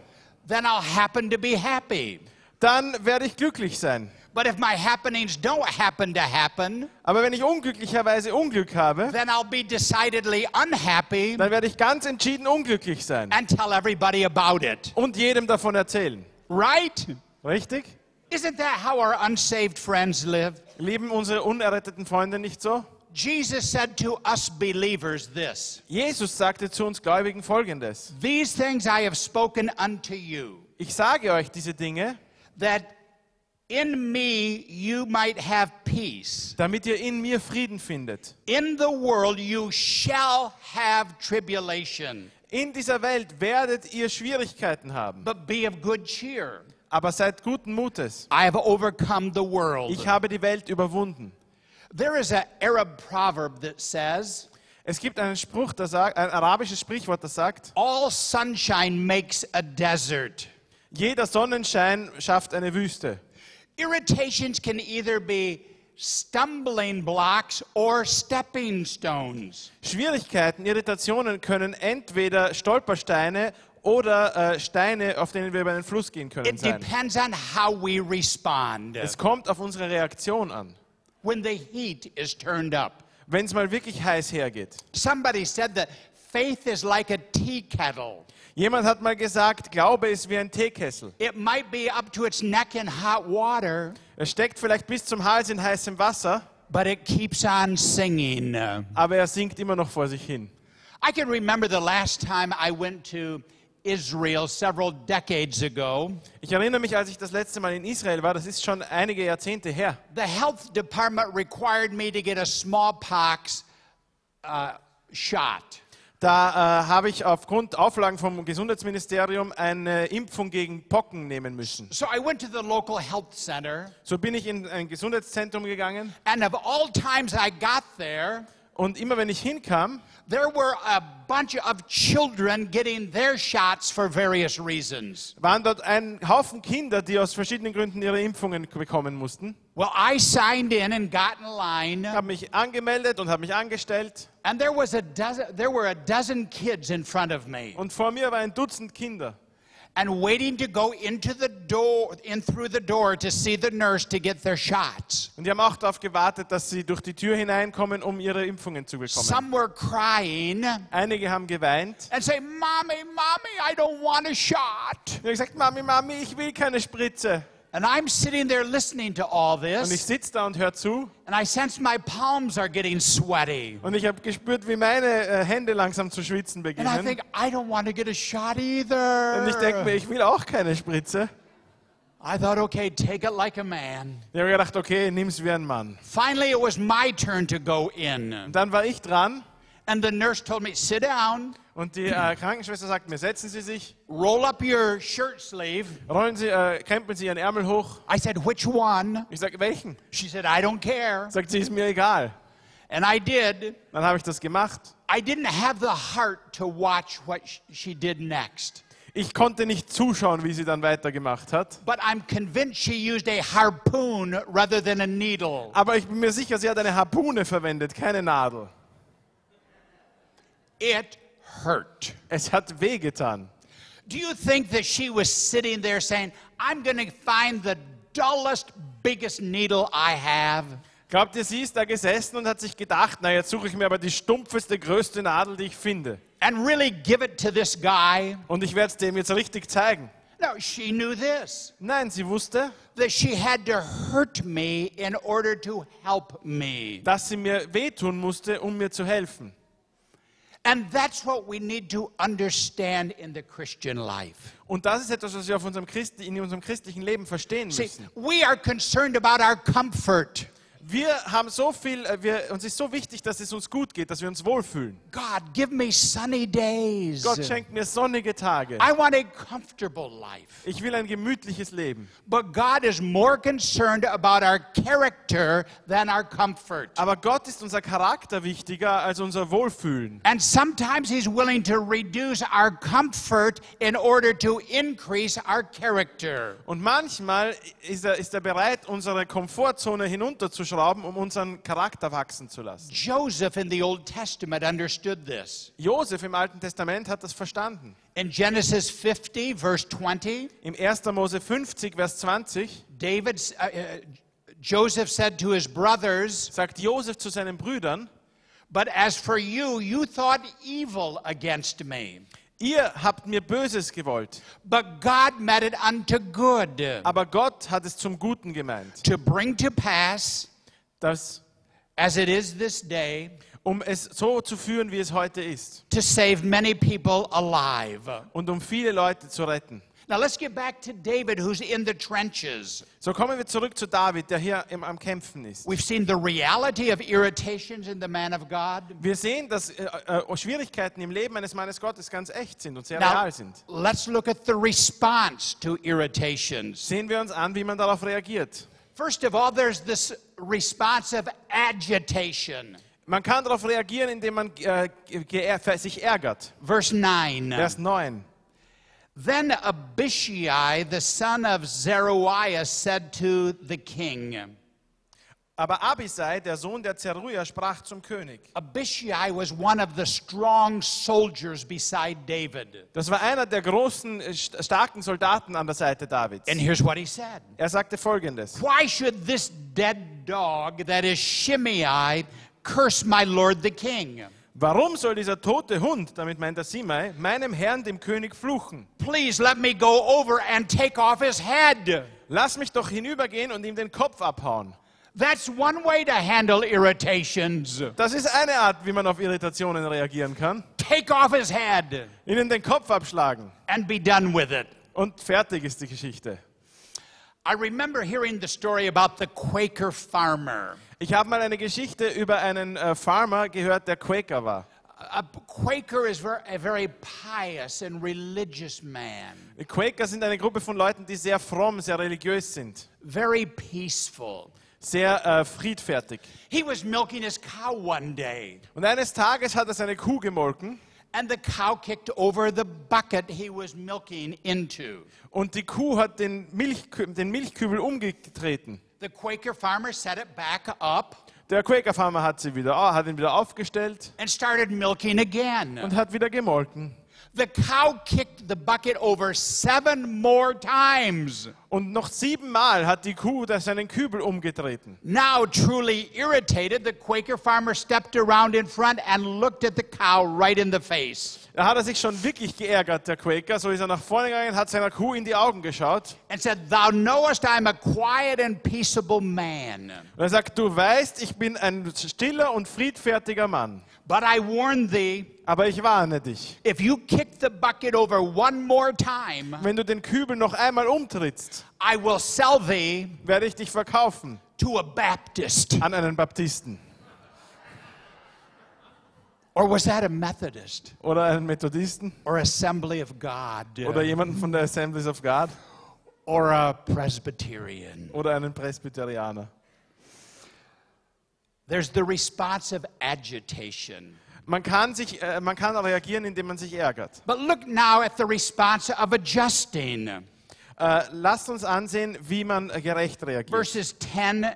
then I'll happen to be happy. dann werde ich glücklich sein. But if my happenings don't happen to happen, Aber wenn ich unglücklicherweise Unglück habe, then I'll be decidedly unhappy dann werde ich ganz entschieden unglücklich sein and tell everybody about it. und jedem davon erzählen. Right? Richtig? Isn't that how our unsaved friends live? Lieben unsere unerretteten Freunde nicht so? Jesus said to us believers this Jesus sagte zu uns Gläubigen folgendes. These things I have spoken unto you, Ich sage euch diese Dinge, that in me you might have peace. damit ihr in mir Frieden findet. In the world you shall have tribulation, In dieser Welt werdet ihr Schwierigkeiten haben, but be of good cheer. aber seid guten Mutes. I have overcome the world. Ich habe die Welt überwunden. There is an Arab proverb that says, Es gibt einen Spruch, der sagt, ein arabisches Sprichwort, das sagt, All sunshine makes a desert. jeder Sonnenschein schafft eine Wüste. Irritations can either be stumbling blocks or stepping stones. Schwierigkeiten, Irritationen können entweder Stolpersteine oder äh, Steine, auf denen wir über den Fluss gehen können, It sein. depends on how we respond Es kommt auf unsere Reaktion an, when the heat is turned up. wenn es mal wirklich heiß hergeht. Somebody said that faith is like a tea kettle. Jemand hat mal gesagt, Glaube ist wie ein Teekessel. It might be up to its neck in hot water, Er steckt vielleicht bis zum Hals in heißem Wasser, but it keeps on singing. aber er sinkt immer noch vor sich hin. I can remember the last time I went to Israel several decades ago. Ich erinnere mich, als ich das letzte Mal in Israel war, das ist schon einige Jahrzehnte her. The health department required me to get a smallpox uh, shot. Da äh, habe ich aufgrund Auflagen vom Gesundheitsministerium eine Impfung gegen Pocken nehmen müssen. So I went to the local health center, So bin ich in ein Gesundheitszentrum gegangen and of all times I got there, und immer wenn ich hinkam, there were a bunch of children getting their shots for various reasons. waren dort ein Haufen Kinder, die aus verschiedenen Gründen ihre Impfungen bekommen mussten. Well, I signed in and got in Ich line, habe mich angemeldet und habe mich angestellt and there was a dozen, there were a dozen kids in front of me. und vor mir war ein Dutzend Kinder. And waiting to go into the door in through the door to see the nurse to get their shots Und die haben auch darauf gewartet, dass sie durch die Tür hineinkommen, um ihre Impfungen zu bekommen. some were crying Einige haben geweint. and say mommy mommy i don't want a shot habe gesagt, Mami, Mami, ich will keine Spritze. And i'm sitting there listening to all Und ich this sitze da und höre zu. and i sense my palms are getting sweaty Und ich habe gespürt, wie meine äh, Hände langsam zu schwitzen and i beginnen. think i don't want to get a shot either Und ich denke mir, ich will auch keine Spritze. i thought okay take it like a man Ich habe gedacht, okay, nimm's wie ein Mann. finally it was my turn to go in Und dann war ich dran and the nurse told me sit down und die äh, Krankenschwester sagt mir, setzen Sie sich, roll up your shirt sleeve rollen Sie, äh, krempeln Sie Ihren Ärmel hoch. I said, which one? Ich sage, welchen? She said, I don't care. Sagt sie, ist mir egal. And I did. Dann habe ich das gemacht. I didn't have the heart to watch what sh- she did next. Ich konnte nicht zuschauen, wie sie dann weitergemacht hat. But I'm convinced she used a harpoon rather than a needle. Aber ich bin mir sicher, sie hat eine Harpune verwendet, keine Nadel. It hurt. Es hat wehgetan. Do you think that she was sitting there saying, I'm going to find the dullest, biggest needle I have? Glaubt ihr, sie ist da gesessen und hat sich gedacht, na jetzt suche ich mir aber die stumpfeste, größte Nadel, die ich finde. And really give it to this guy? Und ich werde es dem jetzt richtig zeigen. No, she knew this Nein, sie wusste, that she had to hurt me in order to help me. dass sie mir wehtun musste, um mir zu helfen. And that's what we need to understand in the Christian life. Und das ist etwas, was wir auf unserem Christi, in unserem christlichen Leben verstehen See, we are concerned about our comfort. Wir haben so viel, äh, wir, uns ist so wichtig, dass es uns gut geht, dass wir uns wohlfühlen. God, give me sunny days. Gott schenkt mir sonnige Tage. I want a comfortable life. Ich will ein gemütliches Leben. But God is more concerned about our character than our comfort. Aber Gott ist unser Charakter wichtiger als unser Wohlfühlen. And sometimes He's willing to reduce our comfort in order to increase our character. Und manchmal ist er, ist er bereit, unsere Komfortzone hinunterzuschrauben, um unseren Charakter wachsen zu lassen. Joseph in the Old Testament understood this. Josef im Alten Testament hat das verstanden. In Genesis 50, verse 20, Im 1. Mose 50, Vers 20 David, uh, uh, Joseph said to his brothers, sagt Josef zu seinen Brüdern, But as for you, you thought evil against me. ihr habt mir Böses gewollt, But God meant it unto good aber Gott hat es zum Guten gemeint, to bring to pass, dass, as it is this day, um es so zu führen, wie es heute ist to save many people alive. und um viele Leute zu retten. Now let's get back to David, who's in the trenches. So kommen wir zurück zu David, der hier im, am Kämpfen ist. We've seen the reality of irritations in the man of God. Wir sehen, dass äh, äh, Schwierigkeiten im Leben eines Mannes Gottes ganz echt sind und sehr Now, real sind. let's look at the response to irritations. Sehen wir uns an, wie man darauf reagiert. First of all, there's this response of agitation. Man kann darauf reagieren, indem man äh, er, sich ärgert. Verse 9. Vers 9. Then Abishai, the son of Zeruiah, said to the king, Aber Abisai, der Sohn der Zeruja, sprach zum König. Abishai was one of the strong soldiers beside David. Das war einer der großen, äh, st- starken Soldaten an der Seite Davids. And here's what he said Er sagte folgendes. Why should this dead dog that is Shimei curse my lord the king? Warum soll dieser tote Hund, damit meint er Simei, meinem Herrn, dem König, fluchen? Please let me go over and take off his head. Lass mich doch hinübergehen und ihm den Kopf abhauen. That's one way to handle irritations. Das ist eine Art, wie man auf Irritationen reagieren kann. Take off his head Ihnen den Kopf abschlagen. and be done with it. Und fertig ist die Geschichte. I remember hearing the story about the Quaker farmer. Ich habe mal eine Geschichte über einen äh, Farmer gehört, der Quaker war. A Quaker is ver- a very pious and religious man, Die Quaker sind eine Gruppe von Leuten, die sehr fromm, sehr religiös sind. very peaceful. Sehr äh, friedfertig. He was milking his cow one day, Und eines Tages hat er seine Kuh gemolken and the cow kicked over the bucket he was milking into. und die Kuh hat den, Milchkü den Milchkübel umgetreten. The Quaker farmer set it back up Der Quaker-Farmer hat, sie wieder, ah, hat ihn wieder aufgestellt and started milking again. und hat wieder gemolken. The cow kicked the bucket over seven more times. Und noch siebenmal hat die Kuh da seinen Kübel umgetreten. Now, truly irritated, the Quaker farmer stepped around in front and looked at the cow right in the face Da hat er sich schon wirklich geärgert, der Quaker. So ist er nach vorne gegangen, hat seiner Kuh in die Augen geschaut. and said, Thou knowest I'm a quiet and peaceable man, Und er sagt, du weißt, ich bin ein stiller und friedfertiger Mann. But I warn thee, Aber ich warne dich. if you kick the bucket over one more time, Wenn du den Kübel noch einmal umtrittst, I will sell thee werde ich dich verkaufen to a Baptist. an einen Baptisten Or was that a Methodist oder einen Methodisten or Assembly of God oder jemanden von der Assemblies of God or a Presbyterian? oder einen Presbyterianer. There's the response of agitation. Man kann, sich, äh, man kann reagieren, indem man sich ärgert. But look now at the response of adjusting. Äh, lasst uns ansehen, wie man gerecht reagiert. Verses 10,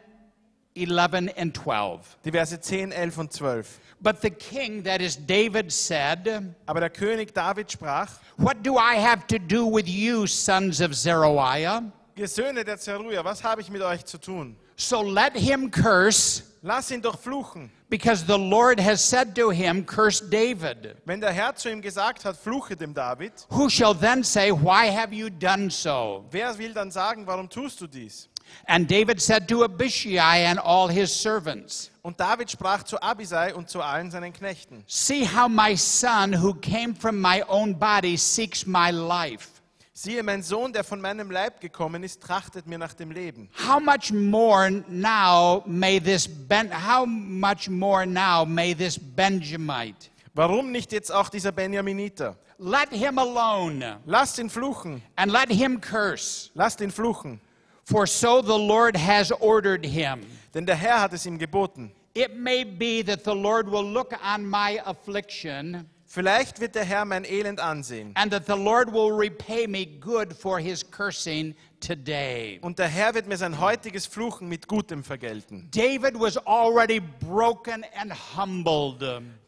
11, and 12. Die Verse 10, 11 und 12. But the king, that is David, said, Aber der König David sprach, What do I have to do with you, sons of Zeruiah? ihr Söhne der Zeruja, was habe ich mit euch zu tun? So let him curse, Lass ihn doch fluchen. because the Lord has said to him, Curse David. Wenn der Herr zu ihm gesagt hat, fluche dem David, Who shall then say, Why have you done so? wer will dann sagen, warum tust du dies? And David said to Abishai and all his servants, Und David sprach zu Abisai und zu allen seinen Knechten. See how my son, who came from my own body, seeks my life. Siehe, mein Sohn, der von meinem Leib gekommen ist, trachtet mir nach dem Leben. How much more now may this ben, how much more now may this Benjamite? Warum nicht jetzt auch dieser Benjaminiter? Let him alone Lasst ihn fluchen, and let him curse, lasst ihn fluchen. for so the Lord has ordered him. Denn der Herr hat es ihm geboten. It may be that the Lord will look on my affliction Vielleicht wird der Herr mein Elend ansehen. and that the Lord will repay me good for his cursing today. Und der Herr wird mir sein heutiges Fluchen mit Gutem vergelten. David was already broken and humbled,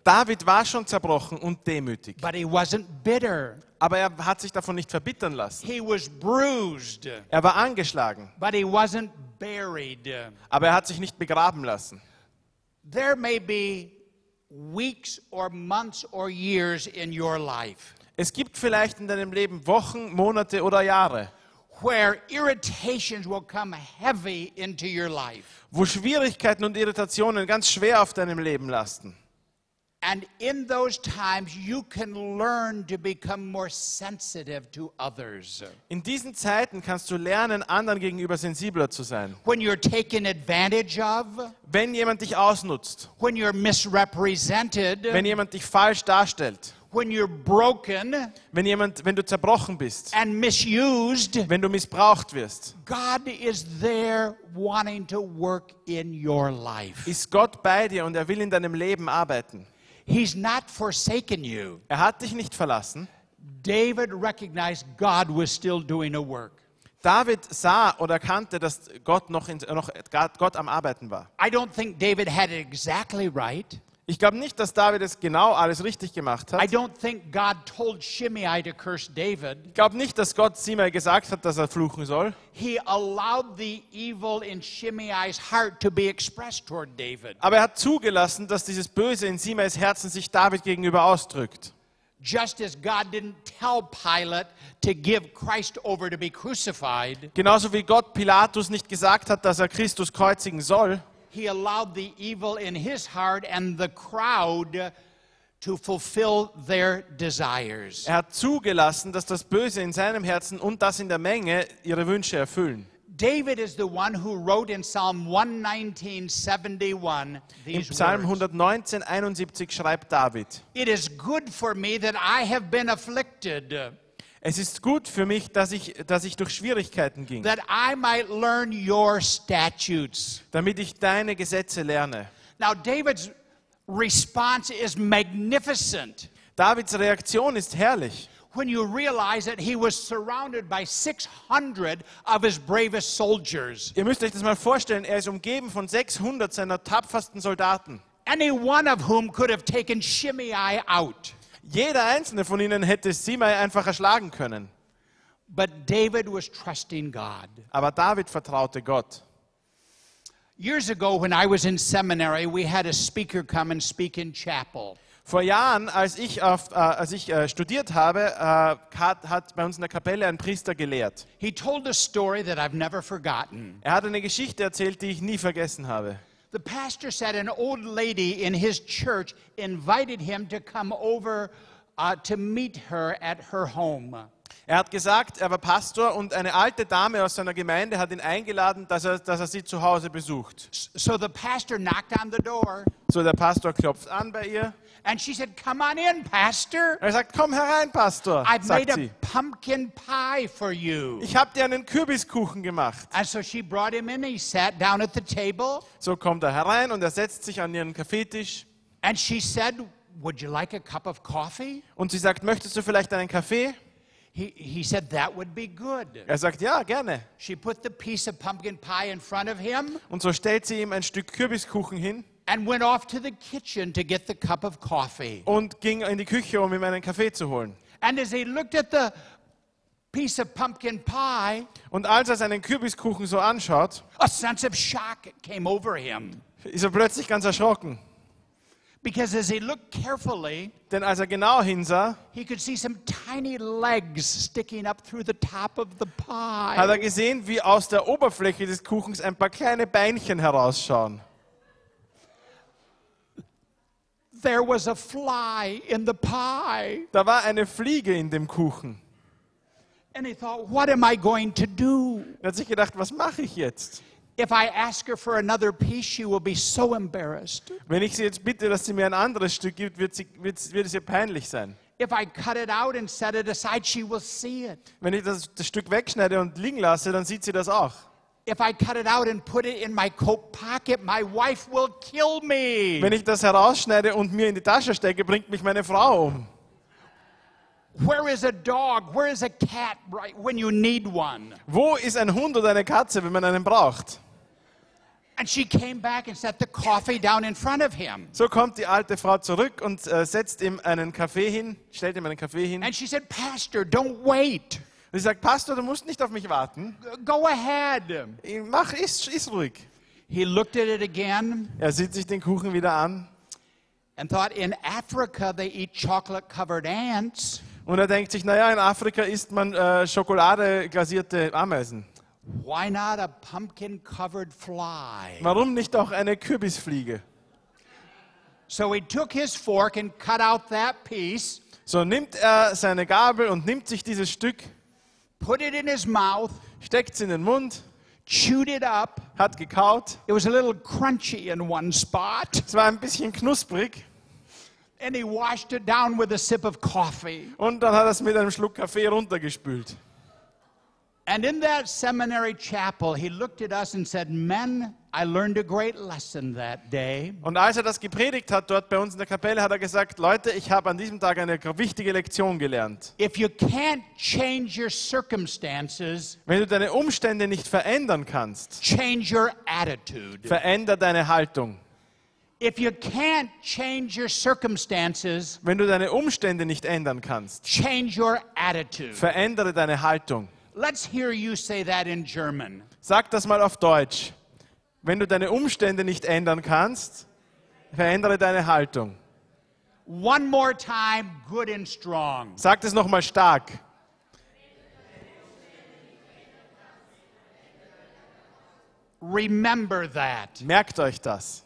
David war schon zerbrochen und demütig. but he wasn't bitter. Aber er hat sich davon nicht verbittern lassen. He was bruised, Er war angeschlagen, but he wasn't buried. aber er hat sich nicht begraben lassen. There may be weeks or months or years in your life Es gibt vielleicht in deinem Leben Wochen, Monate oder Jahre, where irritations will come heavy into your life. wo Schwierigkeiten und Irritationen ganz schwer auf deinem Leben lasten. And in those times, you can learn to become more sensitive to others. In diesen Zeiten kannst du lernen, anderen gegenüber sensibler zu sein. When you're taken advantage of, Wenn jemand dich ausnutzt, when you're misrepresented, wenn jemand dich falsch darstellt, when you're broken Wenn jemand, wenn du zerbrochen bist, and misused, wenn du missbraucht wirst, God is there wanting to work in your life. ist Gott bei dir und er will in deinem Leben arbeiten. He's not forsaken you. Er hat dich nicht verlassen. David recognized God was still doing a work. David sah oder kannte, dass Gott noch, in, noch Gott am Arbeiten war. I don't think David had it exactly right. Ich glaube nicht, dass David es genau alles richtig gemacht I hat. don't think God told Shimei to curse David. Ich glaube nicht, dass Gott Simei gesagt hat, dass er fluchen soll. He allowed the evil in Shimei's heart to be expressed toward David. Aber er hat zugelassen, dass dieses Böse in Simeis Herzen sich David gegenüber ausdrückt. Just as God didn't tell Pilate to give Christ over to be crucified, Genauso wie Gott Pilatus nicht gesagt hat, dass er Christus kreuzigen soll, he allowed the evil in his heart and the crowd to fulfill their desires. er hat zugelassen, dass das Böse in seinem Herzen und das in der Menge ihre Wünsche erfüllen. David is the one who wrote in Psalm 119:71 Im these Psalm words. 119, 71 schreibt David, It is good for me that I have been afflicted, es ist gut für mich, dass ich, dass ich durch Schwierigkeiten ging, that I might learn your statutes. damit ich deine Gesetze lerne. Now, David's response is magnificent Davids Reaktion ist herrlich. when you realize that he was surrounded by 600 of his bravest soldiers. Ihr müsst euch das mal vorstellen, er ist umgeben von 600 seiner tapfersten Soldaten. Any one of whom could have taken Shimei out. Jeder einzelne von ihnen hätte Simei einfach erschlagen können. But David was trusting God. Aber David vertraute Gott. Years ago, when I was in seminary, we had a speaker come and speak in chapel. Vor Jahren, als ich, auf, äh, als ich äh, studiert habe, äh, hat, hat bei uns in der Kapelle ein Priester gelehrt. He told a story that I've never forgotten. Er hat eine Geschichte erzählt, die ich nie vergessen habe. The pastor said an old lady in his church invited him to come over uh, to meet her at her home. Er hat gesagt, er war Pastor und eine alte Dame aus seiner Gemeinde hat ihn eingeladen, dass er, dass er sie zu Hause besucht. So the pastor knocked on the door So, der Pastor klopft an bei ihr. And she said, Come on in, Pastor. Er sagt, komm herein, Pastor, I've made a pumpkin pie for you. Ich habe dir einen Kürbiskuchen gemacht. And so she brought him in. He sat down at the table So kommt er herein und er setzt sich an ihren Kaffeetisch. and she said, Would you like a cup of coffee? Und sie sagt, möchtest du vielleicht einen Kaffee? He, he said, That would be good. Er sagt, ja, gerne. She put the piece of pumpkin pie in front of him Und so stellt sie ihm ein Stück Kürbiskuchen hin and went off to the kitchen to get the cup of coffee. und ging in die Küche, um ihm einen Kaffee zu holen. And as he looked at the piece of pumpkin pie, Und als er seinen Kürbiskuchen so anschaut, a sense of shock came over him. ist er plötzlich ganz erschrocken. Because as he looked carefully, Denn als er genau hinsah, he could see some tiny legs sticking up through the top of the hat er pie. gesehen, wie aus der Oberfläche des Kuchens ein paar kleine Beinchen herausschauen. There was a fly in the pie. Da war eine Fliege in dem Kuchen. And he thought, what am I going to do? Er hat sich gedacht, was mache ich jetzt? If I ask her for another piece, she will be so embarrassed. Wenn ich sie jetzt bitte, dass sie mir ein anderes Stück gibt, wird, sie, wird, wird es ihr peinlich sein. If I cut it out and set it aside, she will see it. Wenn ich das, das Stück wegschneide und liegen lasse, dann sieht sie das auch. If I cut it out and put it in my coat pocket, my wife will kill me. Wenn ich das herausschneide und mir in die Tasche stecke, bringt mich meine Frau um. Where is a dog? Where is a cat right when you need one? Wo ist ein Hund oder eine Katze, wenn man einen braucht? And she came back and set the coffee down in front of him. So kommt die alte Frau zurück und äh, setzt ihm einen Kaffee hin, stellt ihm einen Kaffee hin. And she said, Pastor, don't wait. Und sie sagt, Pastor, du musst nicht auf mich warten. Go ahead. Mach, iss, iss ruhig. He looked at it again Er sieht sich den Kuchen wieder an and thought, in Africa, they eat chocolate covered ants. und er denkt sich, naja, in Afrika isst man äh, Schokolade glasierte Ameisen. Why not a pumpkin covered fly? Warum nicht auch eine Kürbisfliege? So he took his fork and cut out that piece, So nimmt er seine Gabel und nimmt sich dieses Stück, put it in his mouth, steckt es in den Mund, chewed it up. hat gekaut. It was a little crunchy in one spot. Es war ein bisschen knusprig and he washed it down with a sip of coffee. Und dann hat er es mit einem Schluck Kaffee runtergespült. And in that seminary chapel, he looked at us and said, Men, I learned a great lesson that day. Und als er das gepredigt hat dort bei uns in der Kapelle, hat er gesagt, Leute, ich habe an diesem Tag eine wichtige Lektion gelernt. If you can't change your circumstances, Wenn du deine Umstände nicht verändern kannst, change your attitude. veränder deine Haltung. If you can't change your circumstances, Wenn du deine Umstände nicht ändern kannst, change your attitude. verändere deine Haltung. Let's hear you say that in German. Sag das mal auf Deutsch. Wenn du deine Umstände nicht ändern kannst, verändere deine Haltung. One more time, good and strong. Sag das nochmal stark. Remember that. Merkt euch das.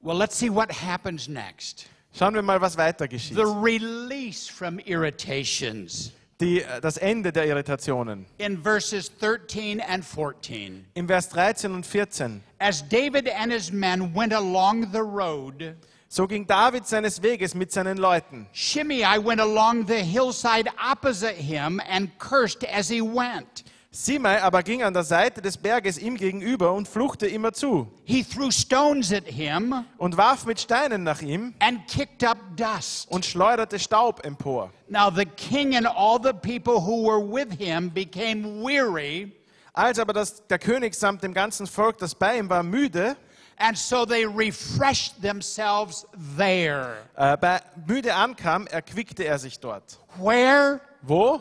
Well, let's see what happens next. Schauen wir mal, was weiter geschieht. The release from irritations Die, äh, das Ende der Irritationen. in verses 13 and 14. Im Vers 13 und 14. As David and his men went along the road, So ging David seines Weges mit seinen Leuten. Shimei went along the hillside opposite him and cursed as he went. Simei aber ging an der Seite des Berges ihm gegenüber und fluchte immer zu He threw stones at him und warf mit Steinen nach ihm and kicked up dust. und schleuderte Staub empor. Now the king and all the people who were with him became weary, Als aber das, der König samt dem ganzen Volk, das bei ihm war, müde, and so they refreshed themselves there. äh, bei, müde ankam, erquickte er sich dort. Where? Wo?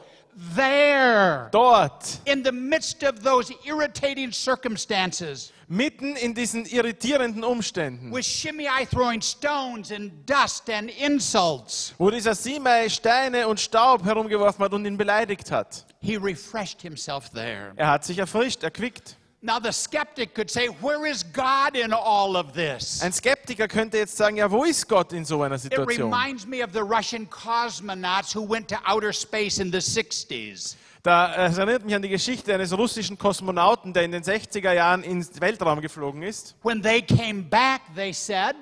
There. Dort. In the midst of those irritating circumstances, Mitten in diesen irritierenden Umständen, with Shimei throwing stones and dust and insults, wo dieser Simei Steine und Staub herumgeworfen hat und ihn beleidigt hat. he refreshed himself there. Er hat sich erfrischt, erquickt. Now, the skeptic could say, Where is God in all of this? Ein Skeptiker könnte jetzt sagen, ja, wo ist Gott in so einer It Situation? reminds me of the Russian cosmonauts who went to outer space in the 60s. Da äh, es erinnert mich an die Geschichte eines russischen Kosmonauten, der in den 60er Jahren ins Weltraum geflogen ist. When they came back, they said,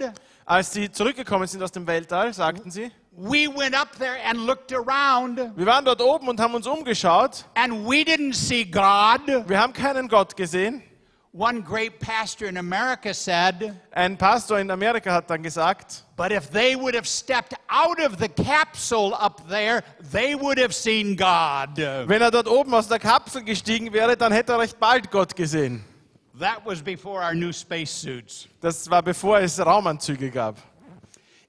Als sie zurückgekommen sind aus dem Weltall, sagten sie, We went up there and looked around, wir waren dort oben und haben uns umgeschaut. and we didn't see God. Wir haben keinen Gott gesehen. One great pastor in America said, Ein Pastor in Amerika hat dann gesagt, But if they would have stepped out of the capsule up there, they would have seen God. wenn er dort oben aus der Kapsel gestiegen wäre, dann hätte er recht bald Gott gesehen. That was before our new spacesuits. Das war bevor es Raumanzüge gab.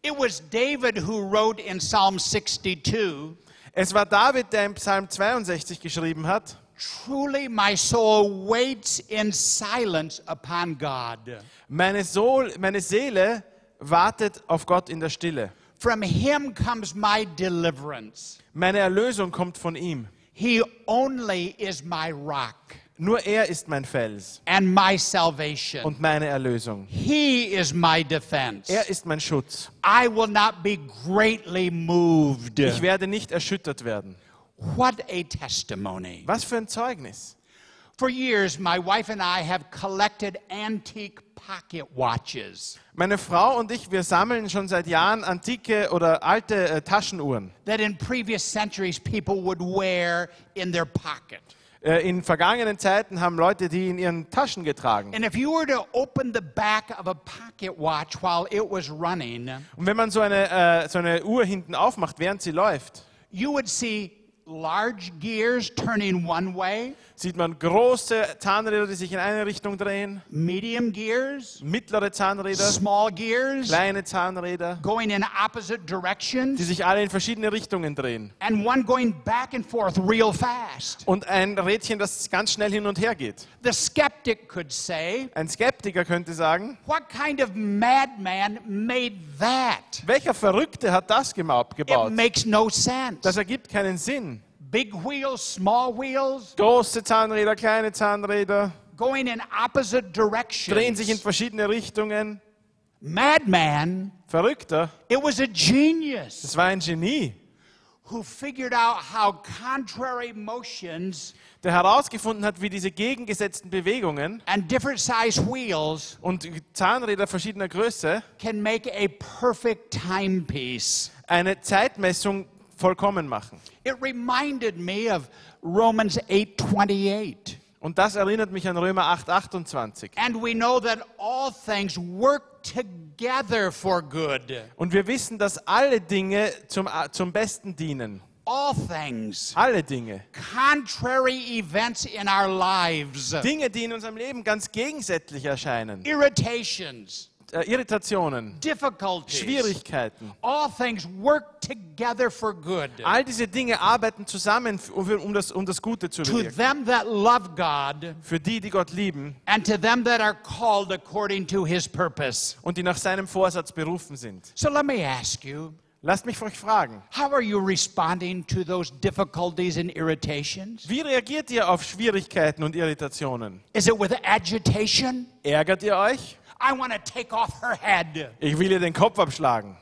It was David who wrote in Psalm 62 Es war David, der im Psalm 62 geschrieben hat, Truly my soul waits in silence upon God. meine, Soul, meine Seele wartet auf Gott in der Stille. From him comes my deliverance. Meine Erlösung kommt von ihm. He only is my rock Nur er ist mein Fels and my salvation. und meine Erlösung. He is my defense. Er ist mein Schutz. I will not be greatly moved. Ich werde nicht erschüttert werden. What a testimony. Was für ein Zeugnis. For years, my wife and I have collected antique pocket watches Meine Frau und ich, wir sammeln schon seit Jahren antike oder alte äh, Taschenuhren. that in previous centuries people would wear in their pocket. Äh, in vergangenen Zeiten haben Leute die in ihren Taschen getragen. Running, Und wenn man so eine, äh, so eine Uhr hinten aufmacht, während sie läuft, you would see large gears turning one way, sieht man große Zahnräder, die sich in eine Richtung drehen, medium gears, mittlere Zahnräder, small gears kleine Zahnräder, going in opposite die directions, sich alle in verschiedene Richtungen drehen. and one going back and forth real fast. Und ein Rädchen, das ganz schnell hin und her geht. The skeptic could say, Ein Skeptiker könnte sagen, What kind of madman made that? welcher Verrückte hat das gema- It gebaut? makes no sense. Das ergibt keinen Sinn. Big wheels, small wheels, Große Zahnräder, kleine Zahnräder, going in opposite drehen sich in directions. verschiedene Richtungen. Madman, Verrückter, it was a genius das war ein Genie, who figured out how contrary motions der herausgefunden hat, wie diese gegengesetzten Bewegungen and different size wheels und Zahnräder verschiedener Größe can make a perfect timepiece. eine Zeitmessung vollkommen machen. It reminded me of Romans 8:28. Und das erinnert mich an Römer 8, 28. And we know that all things work together for good. Und wir wissen, dass alle Dinge zum, zum Besten dienen. All things. Alle Dinge. Contrary events in our lives. Dinge, die in unserem Leben ganz gegensätzlich erscheinen. Irritations. Äh, Irritationen. Schwierigkeiten. All things work together for good. All diese Dinge arbeiten zusammen, um das, um das Gute zu To bewirken. them that love God Für die, die Gott lieben and to them that are called according to his purpose. und die nach seinem Vorsatz berufen sind. So let me ask you, Lasst mich euch fragen, to wie reagiert ihr auf Schwierigkeiten und Irritationen? Ärgert ihr euch? I want to take off her head. Ich will ihr den Kopf abschlagen.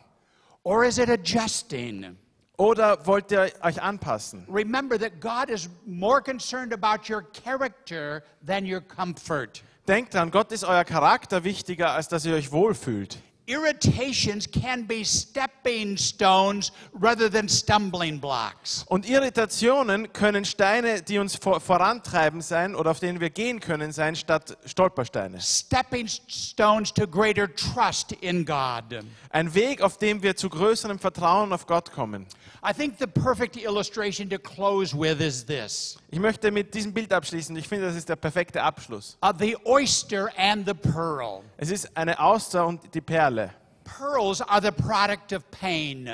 Or is it adjusting? Oder wollt ihr euch anpassen? Remember that God is more concerned about your character than your comfort. Denkt dran, Gott ist euer Charakter wichtiger, als dass ihr euch wohlfühlt. Irritations can be stepping stones rather than stumbling blocks. Und Irritationen können Steine, die uns vor, vorantreiben sein oder auf denen wir gehen können sein, statt Stolpersteine. Stepping stones to greater trust in God. Ein Weg, auf dem wir zu größerem Vertrauen auf Gott kommen. I think the perfect illustration to close with is this Ich möchte mit diesem Bild abschließen. Ich finde, das ist der perfekte Abschluss. of the oyster and the pearl. Es ist eine Auster und die Perle. Pearls are the product of pain.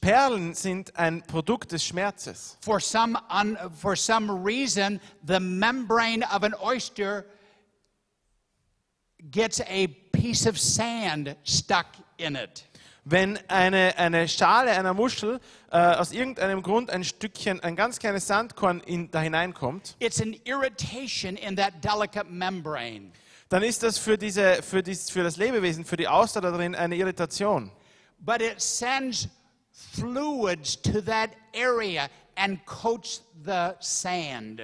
Perlen sind ein Produkt des Schmerzes. For some, un, for some reason, the membrane of an oyster gets a piece of sand stuck in it. Wenn eine, eine Schale einer Muschel äh, aus irgendeinem Grund ein Stückchen, ein ganz kleines Sandkorn in, da hineinkommt, It's an irritation in that delicate membrane. Dann ist das für, diese, für, dies, für das Lebewesen, für die Auster da drin eine Irritation. But it sends fluids to that area and coats the sand.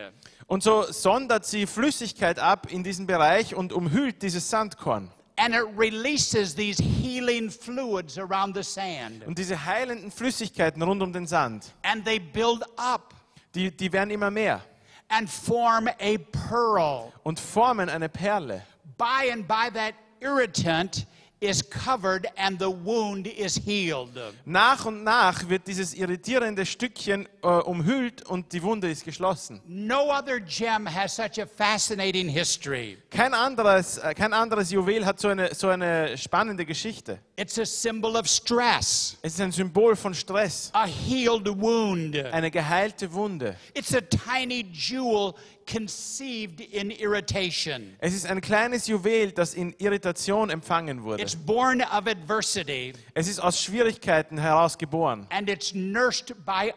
Und so sondert sie Flüssigkeit ab in diesen Bereich und umhüllt dieses Sandkorn. And it releases these healing fluids around the sand. Und diese heilenden Flüssigkeiten rund um den Sand, And they build up die, die werden immer mehr and form a pearl. und formen eine Perle. By and by, that irritant is covered and the wound is healed. Nach und nach wird dieses irritierende Stückchen äh, umhüllt und die Wunde ist geschlossen. No other gem has such a fascinating history. Kein anderes, äh, kein anderes Juwel hat so eine, so eine spannende Geschichte. It's a symbol of stress, Es ist ein Symbol von Stress, a healed wound. eine geheilte Wunde. It's a tiny jewel conceived in irritation. Es ist ein kleines Juwel, das in Irritation empfangen wurde. It's born of adversity Es ist aus Schwierigkeiten heraus geboren and it's nursed by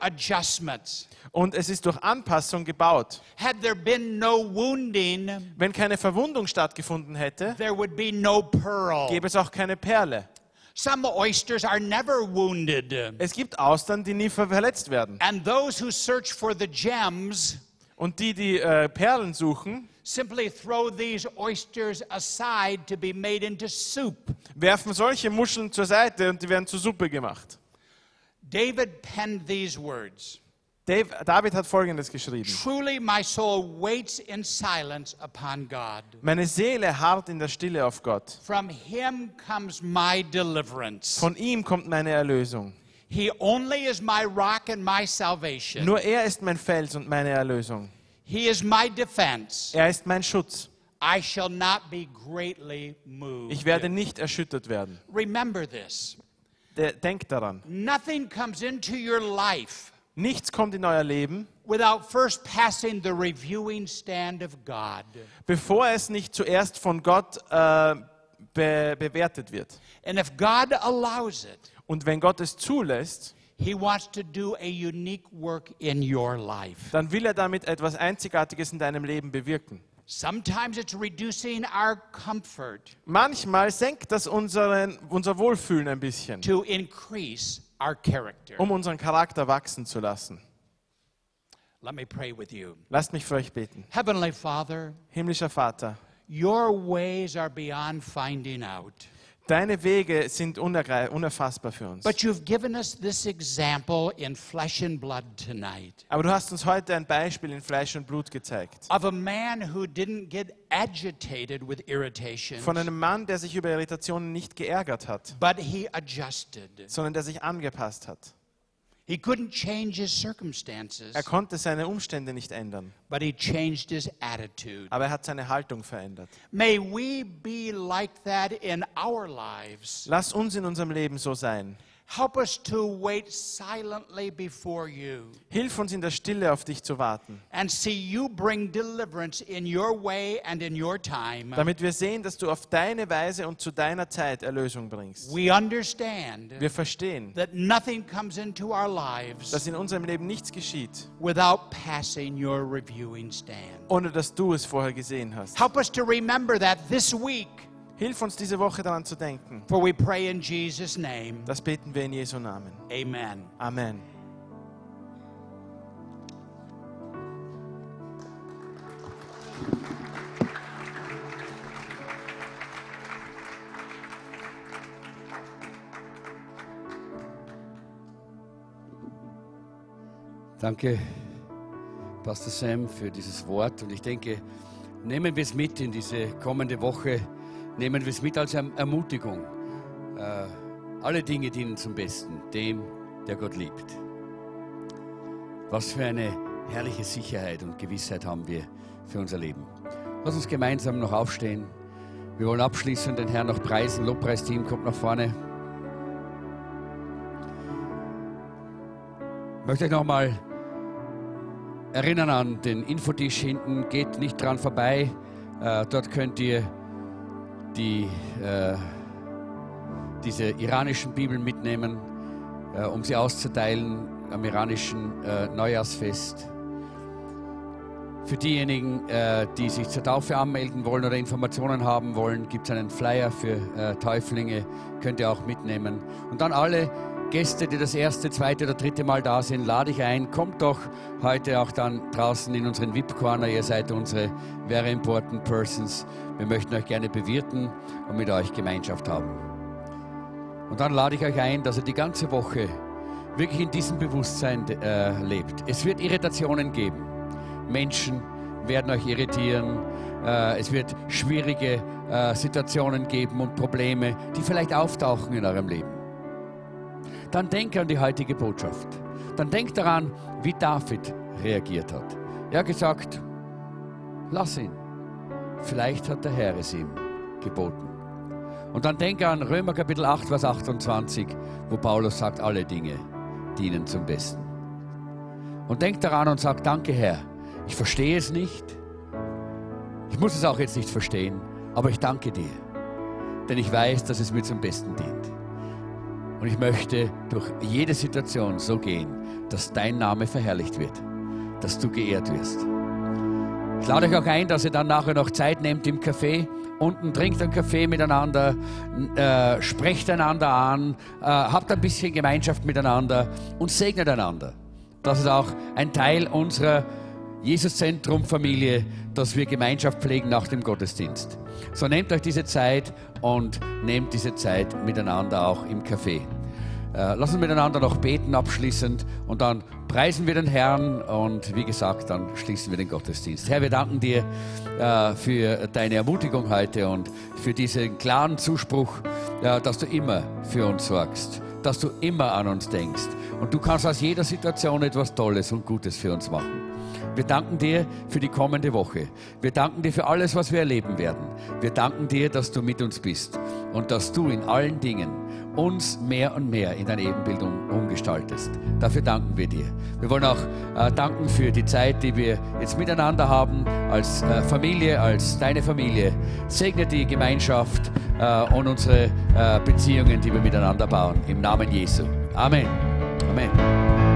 adjustments. und es ist durch Anpassung gebaut. Had there been no wounding, Wenn keine Verwundung stattgefunden hätte, there would be no pearl. gäbe es auch keine Perle. Some oysters are never wounded. Es gibt Austern, die nie verletzt werden. And those who search for the gems Und die, die äh, Perlen suchen, simply throw these oysters aside to be made into soup. werfen solche Muscheln zur Seite und die werden zur Suppe gemacht. David penned these words Dave, David hat Folgendes geschrieben. Truly, my soul waits in silence upon God. Meine Seele harrt in der Stille auf Gott. From him comes my deliverance. Von ihm kommt meine Erlösung. He only is my rock and my salvation. Nur er ist mein Fels und meine Erlösung. He is my defense. Er ist mein Schutz. I shall not be greatly moved. Ich werde nicht erschüttert werden. Remember this. Der, denkt daran. Nothing comes into your life Nichts kommt in euer Leben, without first passing the reviewing stand of God. bevor es nicht zuerst von Gott äh, be bewertet wird. And if God allows it, Und wenn Gott es zulässt, He wants to do a unique work in your life. dann will er damit etwas Einzigartiges in deinem Leben bewirken. Sometimes it's reducing our comfort Manchmal senkt das unseren, unser Wohlfühlen ein bisschen, to increase. Um unseren Charakter wachsen zu lassen. Let me pray with you. Lasst mich für euch beten. Heavenly Father, Himmlischer Vater, your ways are beyond finding out. Deine Wege sind unerfassbar für uns. But you've given us this example in flesh and blood tonight Aber du hast uns heute ein Beispiel in Fleisch und Blut gezeigt. of a man who didn't get agitated with irritation, Von einem Mann, der sich über Irritationen nicht geärgert hat, but he adjusted. sondern der sich angepasst hat. He couldn't change his circumstances, Er konnte seine Umstände nicht ändern, but he changed his attitude. aber er hat seine Haltung verändert. May we be like that in our lives. Lass uns in unserem Leben so sein. Help us to wait silently before you Hilf uns in der Stille auf dich zu warten, and see you bring deliverance in your way and in your time. damit wir sehen, dass du auf deine Weise und zu deiner Zeit Erlösung bringst. We understand Wir verstehen, that nothing comes into our lives dass in unserem Leben nichts geschieht, without passing your reviewing stand. ohne dass du es vorher gesehen hast. Help us to remember that this week, Hilf uns diese Woche daran zu denken. for we pray in Jesus' name. Das beten wir in Jesu Namen. Amen. Amen. Danke, Pastor Sam, für dieses Wort. Und ich denke, nehmen wir es mit in diese kommende Woche, nehmen wir es mit als Erm- Ermutigung. Äh, alle Dinge dienen zum Besten, dem, der Gott liebt. Was für eine herrliche Sicherheit und Gewissheit haben wir für unser Leben. Lass uns gemeinsam noch aufstehen. Wir wollen abschließend den Herrn noch preisen. Lobpreisteam kommt nach vorne. Ich möchte euch nochmal erinnern an den Infotisch hinten. Geht nicht dran vorbei. Äh, dort könnt ihr die, äh, diese iranischen Bibeln mitnehmen, äh, um sie auszuteilen am iranischen äh, Neujahrsfest. Für diejenigen, äh, die sich zur Taufe anmelden wollen oder Informationen haben wollen, gibt es einen Flyer für äh, Täuflinge, könnt ihr auch mitnehmen. Und dann alle Gäste, die das erste, zweite oder dritte Mal da sind, lade ich ein, kommt doch heute auch dann draußen in unseren VIP-Corner. Ihr seid unsere Very Important Persons. Wir möchten euch gerne bewirten und mit euch Gemeinschaft haben. Und dann lade ich euch ein, dass ihr die ganze Woche wirklich in diesem Bewusstsein äh, lebt. Es wird Irritationen geben. Menschen werden euch irritieren. Äh, es wird schwierige äh, Situationen geben und Probleme, die vielleicht auftauchen in eurem Leben. Dann denkt an die heutige Botschaft. Dann denkt daran, wie David reagiert hat. Er hat gesagt, lass ihn. Vielleicht hat der Herr es ihm geboten. Und dann denke an Römer Kapitel 8, Vers 28, wo Paulus sagt, alle Dinge dienen zum Besten. Und denk daran und sag, danke Herr, ich verstehe es nicht. Ich muss es auch jetzt nicht verstehen, aber ich danke dir. Denn ich weiß, dass es mir zum Besten dient. Und ich möchte durch jede Situation so gehen, dass dein Name verherrlicht wird, dass du geehrt wirst. Ich lade euch auch ein, dass ihr dann nachher noch Zeit nehmt im Café. Unten trinkt einen Kaffee miteinander, äh, sprecht einander an, äh, habt ein bisschen Gemeinschaft miteinander und segnet einander. Das ist auch ein Teil unserer Jesus-Zentrum-Familie, dass wir Gemeinschaft pflegen nach dem Gottesdienst. So nehmt euch diese Zeit und nehmt diese Zeit miteinander auch im Café. Äh, lass uns miteinander noch beten abschließend und dann preisen wir den Herrn und wie gesagt, dann schließen wir den Gottesdienst. Herr, wir danken dir äh, für deine Ermutigung heute und für diesen klaren Zuspruch, äh, dass du immer für uns sorgst, dass du immer an uns denkst und du kannst aus jeder Situation etwas Tolles und Gutes für uns machen. Wir danken dir für die kommende Woche. Wir danken dir für alles, was wir erleben werden. Wir danken dir, dass du mit uns bist und dass du in allen Dingen uns mehr und mehr in dein Ebenbild um, umgestaltest. Dafür danken wir dir. Wir wollen auch äh, danken für die Zeit, die wir jetzt miteinander haben, als äh, Familie, als deine Familie. Segne die Gemeinschaft äh, und unsere äh, Beziehungen, die wir miteinander bauen. Im Namen Jesu. Amen. Amen.